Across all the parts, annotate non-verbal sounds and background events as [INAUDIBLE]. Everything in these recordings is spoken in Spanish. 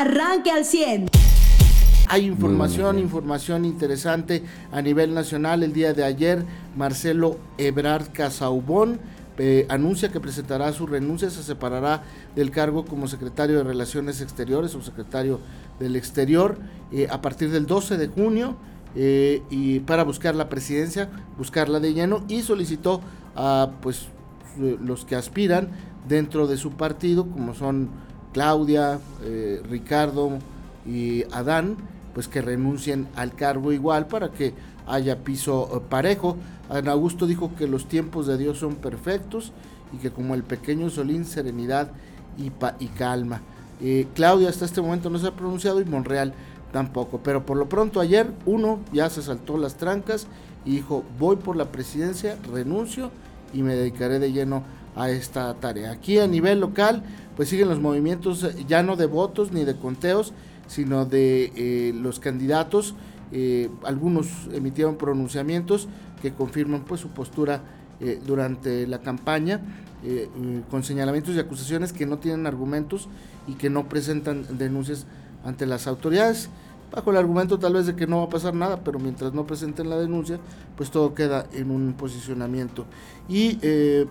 arranque al 100. Hay información, información interesante a nivel nacional. El día de ayer, Marcelo Ebrard Casaubón eh, anuncia que presentará su renuncia, se separará del cargo como secretario de Relaciones Exteriores o secretario del Exterior eh, a partir del 12 de junio eh, y para buscar la presidencia, buscarla de lleno y solicitó a pues los que aspiran dentro de su partido, como son Claudia, Ricardo y Adán, pues que renuncien al cargo igual para que haya piso eh, parejo. Ana Augusto dijo que los tiempos de Dios son perfectos y que como el pequeño Solín, serenidad y, y calma. Eh, Claudia hasta este momento no se ha pronunciado y Monreal tampoco, pero por lo pronto ayer uno ya se saltó las trancas y dijo voy por la presidencia, renuncio y me dedicaré de lleno a esta tarea. Aquí a nivel local pues siguen los movimientos eh, ya no de votos ni de conteos, sino de eh, los candidatos. Eh, algunos emitieron pronunciamientos que confirman pues su postura durante la campaña con señalamientos y acusaciones que no tienen argumentos y que no presentan denuncias ante las autoridades bajo el argumento tal vez de que no va a pasar nada, pero mientras no presenten la denuncia, pues todo queda en un posicionamiento. Y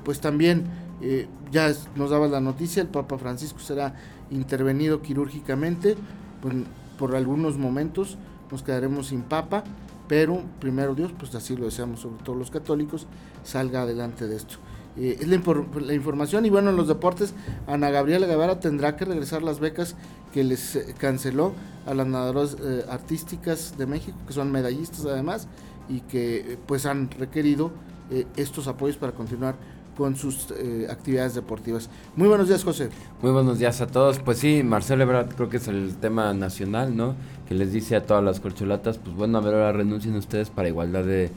pues también ya nos daba la noticia, el Papa Francisco será intervenido quirúrgicamente pues, por algunos momentos nos quedaremos sin papa, pero primero Dios, pues así lo deseamos sobre todos los católicos, salga adelante de esto. Eh, es la, información y bueno, en los deportes, Ana Gabriela Guevara tendrá que regresar las becas que les eh, canceló a las nadadoras eh, artísticas de México, que son medallistas además, y que pues han requerido estos apoyos para continuar con sus eh, actividades deportivas. Muy buenos días, José. Muy buenos días a todos. Pues sí, Marcelo Ebrard creo que es el tema nacional, ¿no? Que les dice a todas las corcholatas, pues bueno, a ver, ahora renuncien ustedes para igualdad de,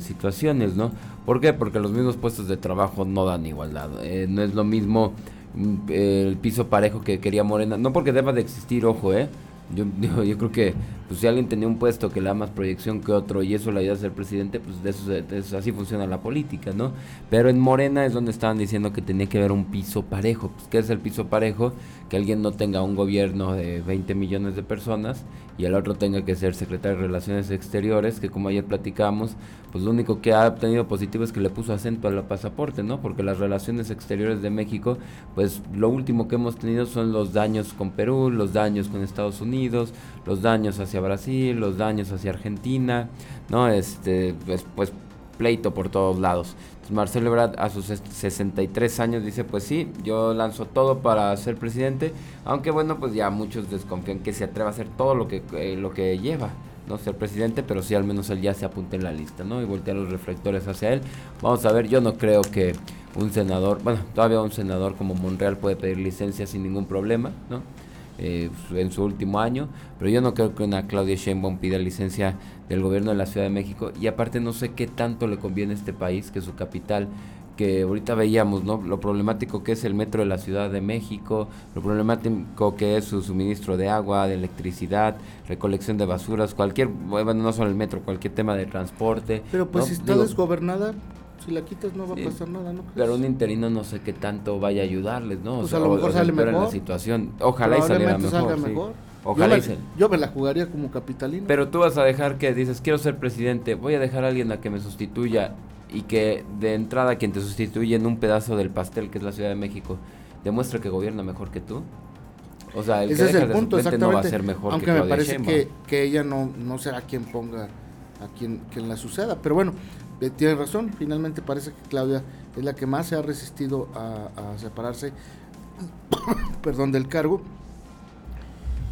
situaciones, ¿no? ¿Por qué? Porque los mismos puestos de trabajo no dan igualdad. Eh, no es lo mismo mm, el piso parejo que quería Morena, no porque deba de existir, ojo, ¿eh? Yo, [LAUGHS] creo que pues si alguien tenía un puesto que le da más proyección que otro y eso le ayuda a ser presidente, pues de eso, así funciona la política, ¿no? Pero en Morena es donde estaban diciendo que tenía que haber un piso parejo. Pues, ¿Qué es el piso parejo? Que alguien no tenga un gobierno de 20 millones de personas y el otro tenga que ser secretario de Relaciones Exteriores, que como ayer platicamos, pues lo único que ha obtenido positivo es que le puso acento al pasaporte, ¿no? Porque las relaciones exteriores de México, pues lo último que hemos tenido son los daños con Perú, los daños con Estados Unidos, los daños hacia Brasil, los daños hacia Argentina, ¿no? Este, pues, pues pleito por todos lados. Marcelo Ebrard a sus 63 años dice, pues sí, yo lanzo todo para ser presidente, aunque bueno, pues ya muchos desconfían que se atreva a hacer todo lo que, eh, lo que lleva, no ser presidente, pero sí al menos él ya se apunte en la lista, ¿no? Y voltea los reflectores hacia él. Vamos a ver, yo no creo que un senador, bueno, todavía un senador como Monreal puede pedir licencia sin ningún problema, ¿no? Eh, en su último año, pero yo no creo que una Claudia Sheinbaum pida licencia del gobierno de la Ciudad de México y aparte no sé qué tanto le conviene a este país, que su capital que ahorita veíamos, ¿no? Lo problemático que es el metro de la Ciudad de México, lo problemático que es su suministro de agua, de electricidad, recolección de basuras, cualquier, bueno, no solo el metro, cualquier tema de transporte. Pero pues si está desgobernada, si la quitas no va a pasar nada, ¿no? Pero un interino no sé qué tanto vaya a ayudarles, ¿no? Pues a lo mejor sale mejor. la situación. Ojalá y saliera mejor. Ojalá yo, me, yo me la jugaría como capitalino. Pero tú vas a dejar que dices, quiero ser presidente, voy a dejar a alguien a que me sustituya y que de entrada quien te sustituye en un pedazo del pastel que es la Ciudad de México demuestre que gobierna mejor que tú. O sea, el Ese que es el punto, exactamente. no va a ser mejor Aunque me parece que, que, ella no, no será quien ponga a quien, quien la suceda. Pero bueno, tiene razón, finalmente parece que Claudia es la que más se ha resistido a, separarse [COUGHS] perdón, del cargo.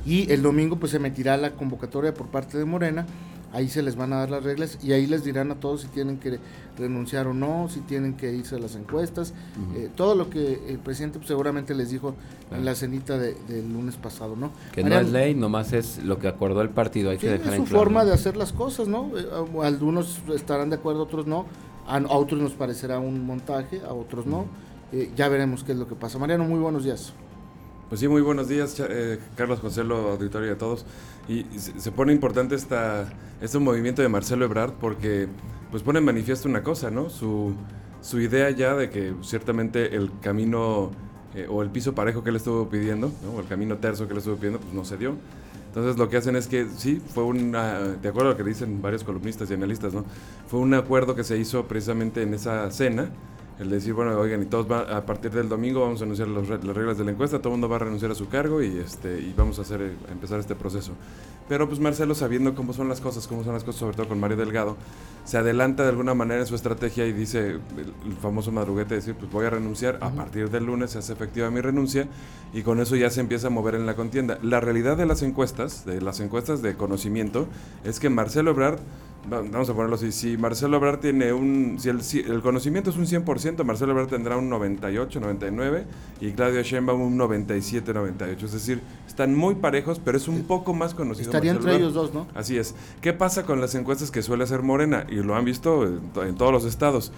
Y el domingo pues se emitirá la convocatoria por parte de Morena ahí se les van a dar las reglas y ahí les dirán a todos si tienen que renunciar o no, si tienen que irse a las encuestas, eh, todo lo que el presidente pues, seguramente les dijo en la cenita del lunes pasado, ¿no? Que no es ley, nomás es lo que acordó el partido, hay que dejar es su forma de hacer las cosas, ¿no? Eh, algunos estarán de acuerdo, otros no, a, otros nos parecerá un montaje, a otros no, eh, ya veremos qué es lo que pasa. Mariano, muy buenos días. Pues sí, muy buenos días, Carlos José, auditorio a todos. Y se, pone importante esta, este movimiento de Marcelo Ebrard porque pues pone en manifiesto una cosa, ¿no? Su, su idea ya de que ciertamente el camino eh, o el piso parejo que él estuvo pidiendo, o el camino terzo que él estuvo pidiendo, pues no se dio. Entonces lo que hacen es que sí, fue un, de acuerdo a lo que dicen varios columnistas y analistas, ¿no? Fue un acuerdo que se hizo precisamente en esa cena, el decir, bueno, oigan, y todos va, a partir del domingo vamos a anunciar las reglas de la encuesta, todo el mundo va a renunciar a su cargo y, este, y vamos a hacer, a empezar este proceso. Pero pues Marcelo, sabiendo cómo son las cosas, cómo son las cosas, sobre todo con Mario Delgado, se adelanta de alguna manera en su estrategia y dice el, famoso madruguete, decir, pues voy a renunciar, a partir del lunes se hace efectiva mi renuncia y con eso ya se empieza a mover en la contienda. La realidad de las encuestas, de las encuestas de conocimiento, es que Marcelo Ebrard vamos a ponerlo así, si Marcelo Ebrard tiene un, si el, conocimiento es un 100%, Marcelo Ebrard tendrá un 98, 99 y Claudio Sheinbaum un 97, 98. Es decir, están muy parejos, pero es un poco más conocido. Estaría entre ellos dos, ¿no? Así es. ¿Qué pasa con las encuestas que suele hacer Morena? Y lo han visto en, todos los estados.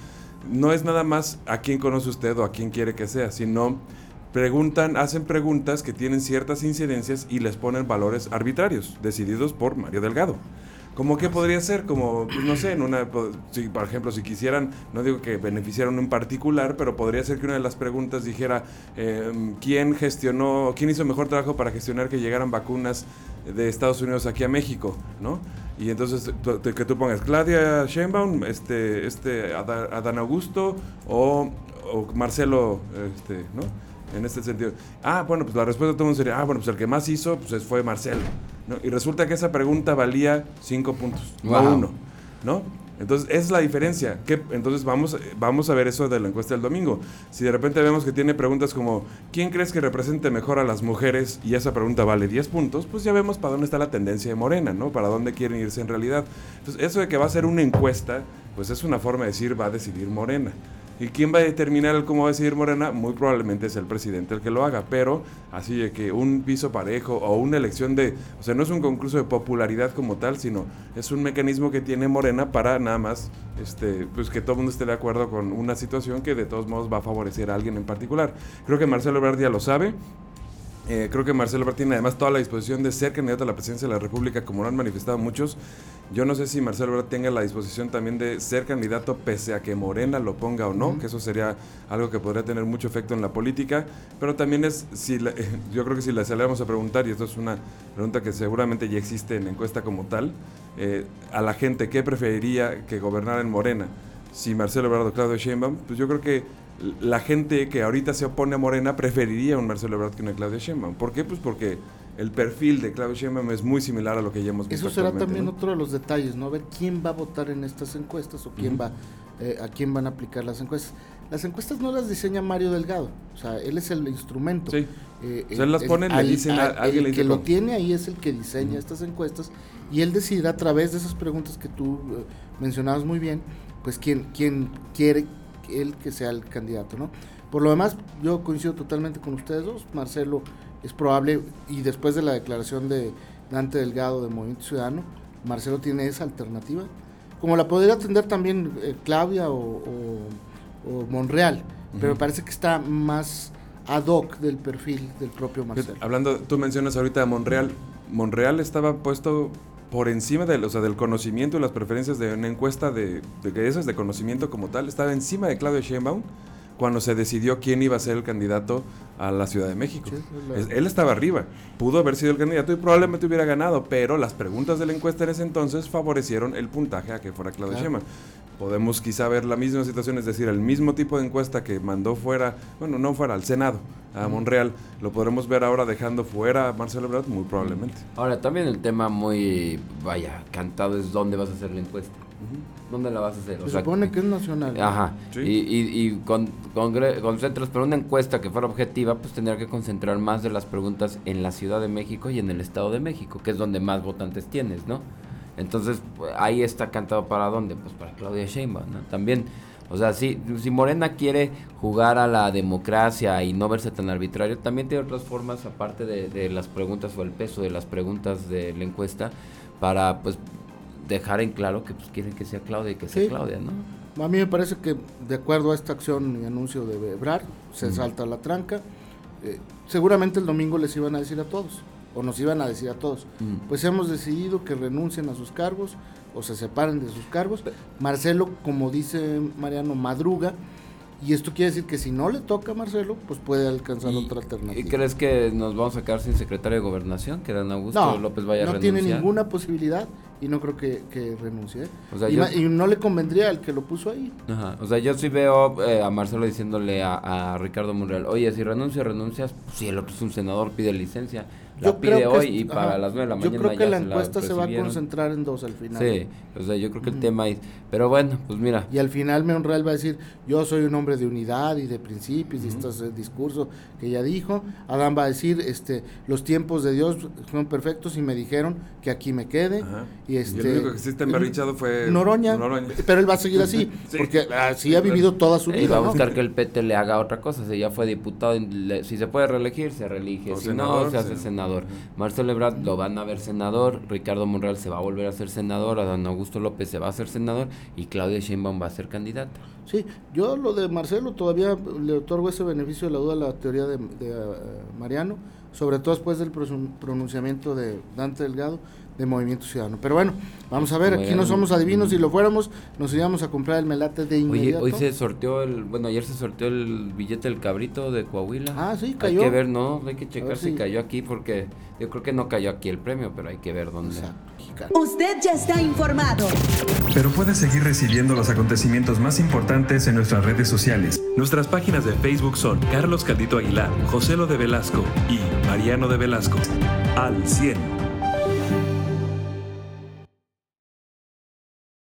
No es nada más a quién conoce usted o a quién quiere que sea, sino preguntan, hacen preguntas que tienen ciertas incidencias y les ponen valores arbitrarios, decididos por Mario Delgado. ¿Cómo qué podría ser? Como, pues, no sé, en una, si, por ejemplo, si quisieran, no digo que beneficiaran en particular, pero podría ser que una de las preguntas dijera, em, ¿quién gestionó, quién hizo mejor trabajo para gestionar que llegaran vacunas de Estados Unidos aquí a México, ¿no? Y entonces que tú pongas Claudia Sheinbaum, este, este Adán Augusto o, o Marcelo, este, ¿no? en este sentido. Ah, bueno, pues la respuesta de todo el mundo sería, ah, bueno, pues el que más hizo pues fue Marcelo. ¿no? Y resulta que esa pregunta valía cinco puntos, no uno. ¿no? Entonces, es la diferencia. Entonces, vamos, vamos a ver eso de la encuesta del domingo. Si de repente vemos que tiene preguntas como, ¿quién crees que represente mejor a las mujeres? Y esa pregunta vale 10 puntos, pues ya vemos para dónde está la tendencia de Morena, ¿no? Para dónde quieren irse en realidad. Entonces, eso de que va a ser una encuesta, pues es una forma de decir, va a decidir Morena. ¿Y quién va a determinar cómo va a decidir Morena? Muy probablemente es el presidente el que lo haga, pero así de que un piso parejo o una elección de, o sea, no es un concurso de popularidad como tal, sino es un mecanismo que tiene Morena para nada más, este, pues que todo el mundo esté de acuerdo con una situación que de todos modos va a favorecer a alguien en particular. Creo que Marcelo Ebrard ya lo sabe, eh, creo que Marcelo Ebrard tiene además toda la disposición de ser candidato a la presidencia de la República, como lo han manifestado muchos. Yo no sé si Marcelo Ebrard tenga la disposición también de ser candidato pese a que Morena lo ponga o no, que eso sería algo que podría tener mucho efecto en la política, pero también es, si yo creo que si le saliéramos a preguntar, y esto es una pregunta que seguramente ya existe en la encuesta como tal, eh, a la gente qué preferiría que gobernara en Morena, si Marcelo Ebrard o Claudio Sheinbaum, pues yo creo que la gente que ahorita se opone a Morena preferiría un Marcelo Ebrard que una Claudia Sheinbaum. ¿Por qué? Pues porque el perfil de Claudia Sheinbaum es muy similar a lo que ya hemos visto. Eso será también otro de los detalles, ¿no? A ver quién va a votar en estas encuestas o quién va, eh, a quién van a aplicar las encuestas. Las encuestas no las diseña Mario Delgado, o sea, él es el instrumento. Sí. Eh, o sea, él las pone, le dicen a, alguien El que lo tiene ahí es el que diseña estas encuestas y él decidirá a través de esas preguntas que tú eh, mencionabas muy bien, pues quién, quién quiere él que sea el candidato, ¿no? Por lo demás, yo coincido totalmente con ustedes dos. Marcelo es probable, y después de la declaración de Dante Delgado de Movimiento Ciudadano, Marcelo tiene esa alternativa, como la podría atender también eh, Claudia o, Monreal, pero me parece que está más ad hoc del perfil del propio Marcelo. Hablando, tú mencionas ahorita a Monreal, Monreal estaba puesto por encima del, o sea, del conocimiento y las preferencias de una encuesta de, de esas de conocimiento como tal, estaba encima de Claudio Sheinbaum cuando se decidió quién iba a ser el candidato a la Ciudad de México. Él estaba arriba, pudo haber sido el candidato y probablemente hubiera ganado, pero las preguntas de la encuesta en ese entonces favorecieron el puntaje a que fuera Claudio Sheinbaum podemos quizá ver la misma situación, es decir, el mismo tipo de encuesta que mandó fuera, bueno, no fuera al Senado, a Monreal, lo podremos ver ahora dejando fuera a Marcelo Ebrard, muy probablemente. Ahora, también el tema muy, vaya, cantado es dónde vas a hacer la encuesta. ¿Dónde la vas a hacer? Se supone que es nacional. Ajá. Y, y, y con, concentras, pero una encuesta que fuera objetiva, pues tendría que concentrar más de las preguntas en la Ciudad de México y en el Estado de México, que es donde más votantes tienes, ¿no? Entonces, pues, ahí está cantado para dónde? Pues para Claudia Sheinbaum, ¿no? También, o sea, si, si Morena quiere jugar a la democracia y no verse tan arbitrario, también tiene otras formas, aparte de, las preguntas o el peso de las preguntas de la encuesta, para pues dejar en claro que pues quieren que sea Claudia y que sea Claudia, ¿no? A mí me parece que de acuerdo a esta acción y anuncio de Ebrar, se salta la tranca. Eh, seguramente el domingo les iban a decir a todos o nos iban a decir a todos, mm. pues hemos decidido que renuncien a sus cargos o se separen de sus cargos. Marcelo, como dice Mariano, madruga Y esto quiere decir que si no le toca a Marcelo, pues puede alcanzar otra alternativa. ¿Y crees que nos vamos a quedar sin secretario de gobernación? Que Dan Augusto López vaya no a renunciar. No tiene ninguna posibilidad y no creo que, que renuncie. ¿eh? y, no le convendría al que lo puso ahí. Ajá. O sea, yo sí veo eh, a Marcelo diciéndole a, Ricardo Monreal, oye, si renuncia, renuncias, pues si el otro es un senador, pide licencia. La pide hoy y para las 9 de la mañana. Yo creo que la encuesta se, va a concentrar en dos al final. Sí, o sea, yo creo que el tema es. Pero bueno, pues mira. Y al final Monreal va a decir: Yo soy un hombre de unidad y de principios, y estos eh, discursos que ya dijo. Adán va a decir: este Los tiempos de Dios son perfectos y me dijeron que aquí me quede. Y, este, el único que sí está emberrichado fue Noroña, Pero él va a seguir así, [LAUGHS] porque así ha vivido toda su vida. Y va a buscar que el PT le haga otra cosa. Si ya fue diputado, si se puede reelegir, se reelige. si no, se hace senador. Marcelo Ebrard lo van a ver senador. Ricardo Monreal se va a volver a ser senador. Adán Augusto López se va a ser senador. Y Claudia Sheinbaum va a ser candidata. Sí, yo lo de Marcelo todavía le otorgo ese beneficio de la duda a la teoría de, uh, Mariano, sobre todo después del pronunciamiento de Dante Delgado de Movimiento Ciudadano. Pero bueno, vamos a ver, aquí no somos adivinos, si lo fuéramos, nos íbamos a comprar el melate de inmediato. Oye, hoy se sorteó el, bueno, ayer se sorteó el billete del cabrito de Coahuila. Ah, sí, cayó. Hay que ver, no, hay que checar si cayó aquí, porque yo creo que no cayó aquí el premio, pero hay que ver dónde. Usted ya está informado. Pero puede seguir recibiendo los acontecimientos más importantes en nuestras redes sociales. Nuestras páginas de Facebook son Carlos Caldito Aguilar, José Lo de Velasco y Mariano de Velasco. Al 100.